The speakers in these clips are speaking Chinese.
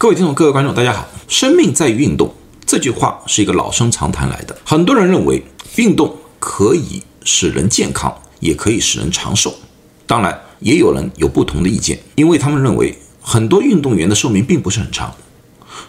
各位听众、各位观众，大家好。生命在于运动，这句话是一个老生常谈来的。很多人认为运动可以使人健康，也可以使人长寿。当然，也有人有不同的意见，因为他们认为很多运动员的寿命并不是很长，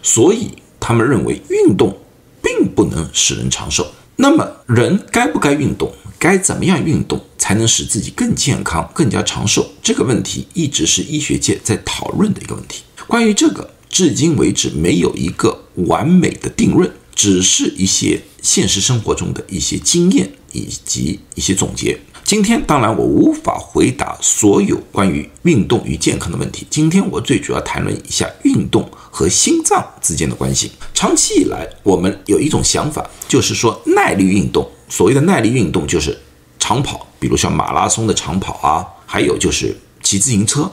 所以他们认为运动并不能使人长寿。那么，人该不该运动？该怎么样运动才能使自己更健康、更加长寿？这个问题一直是医学界在讨论的一个问题。关于这个，至今为止没有一个完美的定论，只是一些现实生活中的一些经验以及一些总结。今天，当然我无法回答所有关于运动与健康的问题。今天我最主要谈论一下运动和心脏之间的关系。长期以来，我们有一种想法，就是说耐力运动。所谓的耐力运动就是长跑，比如像马拉松的长跑啊，还有就是骑自行车，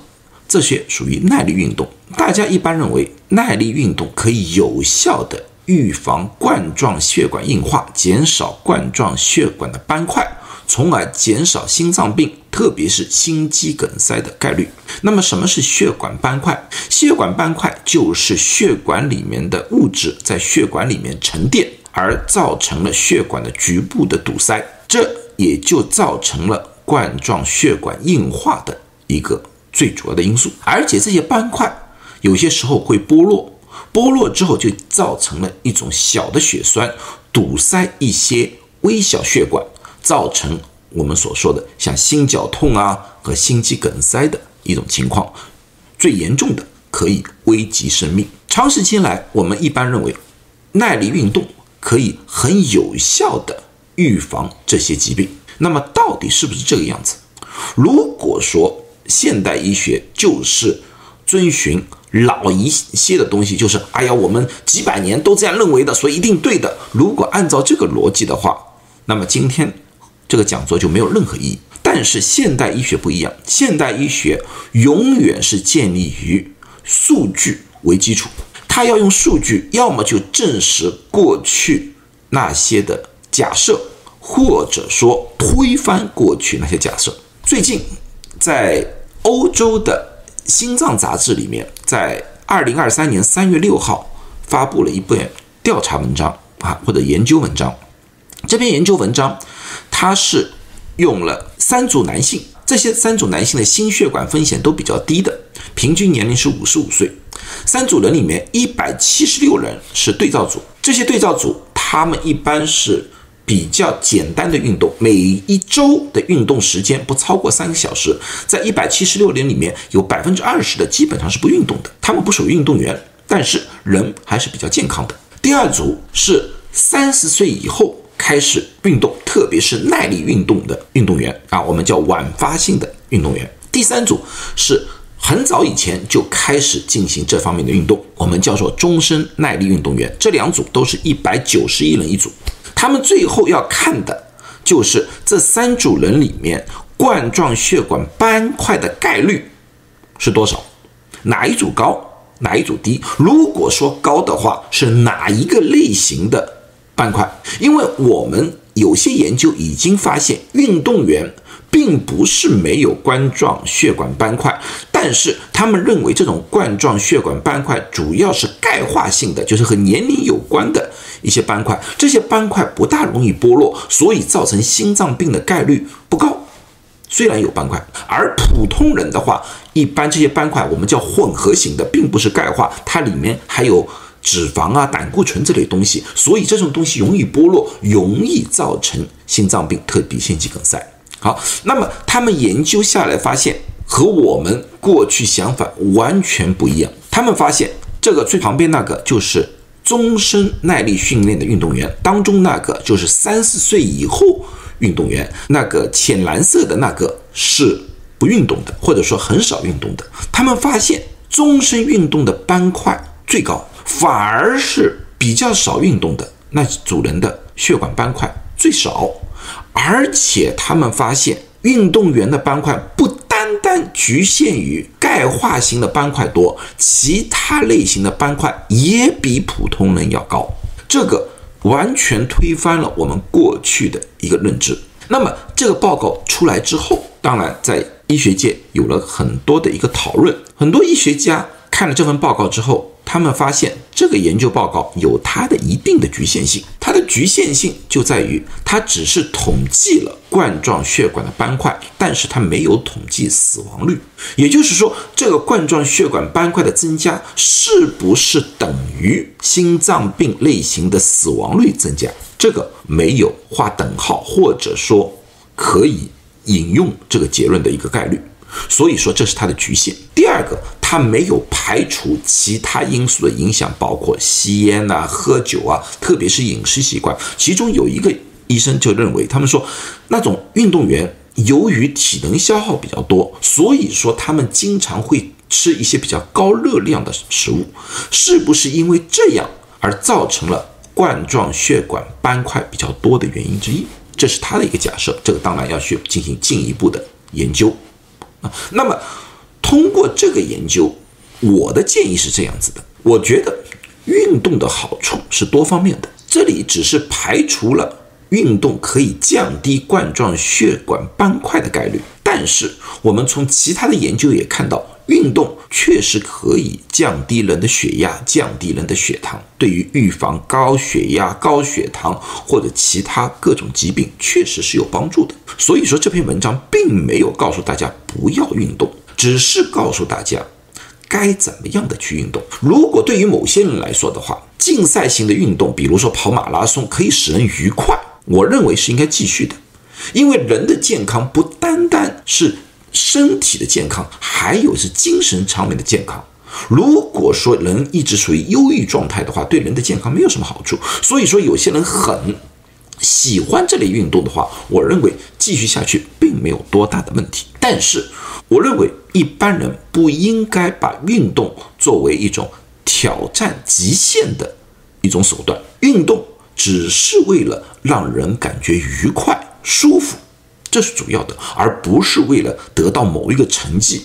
这些属于耐力运动。大家一般认为耐力运动可以有效的预防冠状血管硬化，减少冠状血管的斑块，从而减少心脏病，特别是心肌梗塞的概率。那么什么是血管斑块？血管斑块就是血管里面的物质在血管里面沉淀。而造成了血管的局部的堵塞，这也就造成了冠状血管硬化的一个最主要的因素。而且这些斑块有些时候会剥落，剥落之后就造成了一种小的血栓堵塞一些微小血管，造成我们所说的像心绞痛啊和心肌梗塞的一种情况。最严重的可以危及生命。长时间来，我们一般认为耐力运动。可以很有效的预防这些疾病。那么到底是不是这个样子？如果说现代医学就是遵循老一些的东西，就是哎呀，我们几百年都这样认为的，所以一定对的。如果按照这个逻辑的话，那么今天这个讲座就没有任何意义。但是现代医学不一样，现代医学永远是建立于数据为基础。它要用数据，要么就证实过去那些的假设，或者说推翻过去那些假设。最近，在欧洲的心脏杂志里面，在二零二三年三月六号发布了一篇调查文章啊，或者研究文章。这篇研究文章，它是用了三组男性，这些三组男性的心血管风险都比较低的，平均年龄是五十五岁。三组人里面，一百七十六人是对照组。这些对照组，他们一般是比较简单的运动，每一周的运动时间不超过三个小时。在一百七十六人里面，有百分之二十的基本上是不运动的，他们不属于运动员，但是人还是比较健康的。第二组是三十岁以后开始运动，特别是耐力运动的运动员啊，我们叫晚发性的运动员。第三组是。很早以前就开始进行这方面的运动，我们叫做终身耐力运动员。这两组都是一百九十一人一组，他们最后要看的就是这三组人里面冠状血管斑块的概率是多少，哪一组高，哪一组低。如果说高的话，是哪一个类型的斑块？因为我们有些研究已经发现，运动员。并不是没有冠状血管斑块，但是他们认为这种冠状血管斑块主要是钙化性的，就是和年龄有关的一些斑块。这些斑块不大容易剥落，所以造成心脏病的概率不高。虽然有斑块，而普通人的话，一般这些斑块我们叫混合型的，并不是钙化，它里面还有脂肪啊、胆固醇这类东西，所以这种东西容易剥落，容易造成心脏病，特别心肌梗塞。好，那么他们研究下来发现，和我们过去想法完全不一样。他们发现，这个最旁边那个就是终身耐力训练的运动员，当中那个就是三十岁以后运动员，那个浅蓝色的那个是不运动的，或者说很少运动的。他们发现，终身运动的斑块最高，反而是比较少运动的那组人的血管斑块最少。而且他们发现，运动员的斑块不单单局限于钙化型的斑块多，其他类型的斑块也比普通人要高。这个完全推翻了我们过去的一个认知。那么这个报告出来之后，当然在医学界有了很多的一个讨论，很多医学家看了这份报告之后，他们发现这个研究报告有它的一定的局限性。它的局限性就在于，它只是统计了冠状血管的斑块，但是它没有统计死亡率。也就是说，这个冠状血管斑块的增加是不是等于心脏病类型的死亡率增加？这个没有画等号，或者说可以引用这个结论的一个概率。所以说，这是它的局限。第二个，它没有排除其他因素的影响，包括吸烟啊、喝酒啊，特别是饮食习惯。其中有一个医生就认为，他们说那种运动员由于体能消耗比较多，所以说他们经常会吃一些比较高热量的食物，是不是因为这样而造成了冠状血管斑块比较多的原因之一？这是他的一个假设。这个当然要去进行进一步的研究。啊，那么通过这个研究，我的建议是这样子的：我觉得运动的好处是多方面的。这里只是排除了运动可以降低冠状血管斑块的概率，但是我们从其他的研究也看到，运动确实可以降低人的血压，降低人的血糖，对于预防高血压、高血糖或者其他各种疾病，确实是有帮助的。所以说这篇文章并没有告诉大家不要运动，只是告诉大家该怎么样的去运动。如果对于某些人来说的话，竞赛型的运动，比如说跑马拉松，可以使人愉快，我认为是应该继续的。因为人的健康不单单是身体的健康，还有是精神层面的健康。如果说人一直处于忧郁状态的话，对人的健康没有什么好处。所以说有些人很。喜欢这类运动的话，我认为继续下去并没有多大的问题。但是，我认为一般人不应该把运动作为一种挑战极限的一种手段。运动只是为了让人感觉愉快、舒服，这是主要的，而不是为了得到某一个成绩。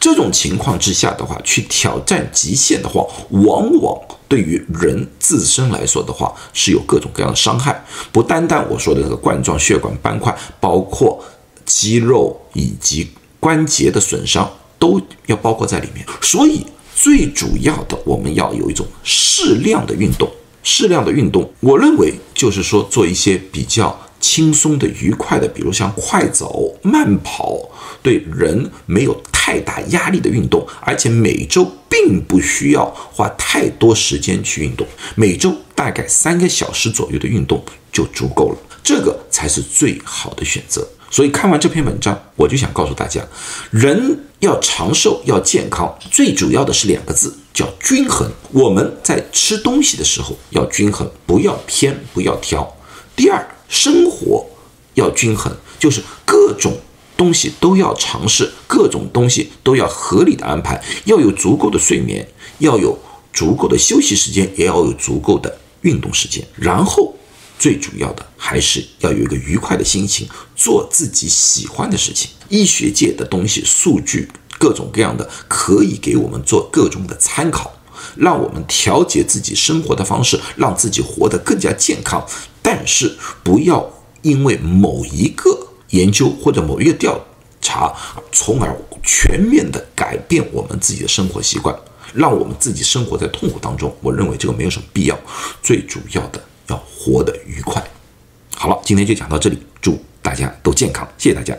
这种情况之下的话，去挑战极限的话，往往对于人自身来说的话，是有各种各样的伤害。不单单我说的这个冠状血管斑块，包括肌肉以及关节的损伤，都要包括在里面。所以最主要的，我们要有一种适量的运动。适量的运动，我认为就是说做一些比较。轻松的、愉快的，比如像快走、慢跑，对人没有太大压力的运动，而且每周并不需要花太多时间去运动，每周大概三个小时左右的运动就足够了，这个才是最好的选择。所以看完这篇文章，我就想告诉大家，人要长寿、要健康，最主要的是两个字，叫均衡。我们在吃东西的时候要均衡，不要偏，不要挑。第二。生活要均衡，就是各种东西都要尝试，各种东西都要合理的安排，要有足够的睡眠，要有足够的休息时间，也要有足够的运动时间。然后最主要的还是要有一个愉快的心情，做自己喜欢的事情。医学界的东西、数据各种各样的，可以给我们做各种的参考，让我们调节自己生活的方式，让自己活得更加健康。但是不要因为某一个研究或者某一个调查，从而全面的改变我们自己的生活习惯，让我们自己生活在痛苦当中。我认为这个没有什么必要。最主要的要活得愉快。好了，今天就讲到这里，祝大家都健康，谢谢大家。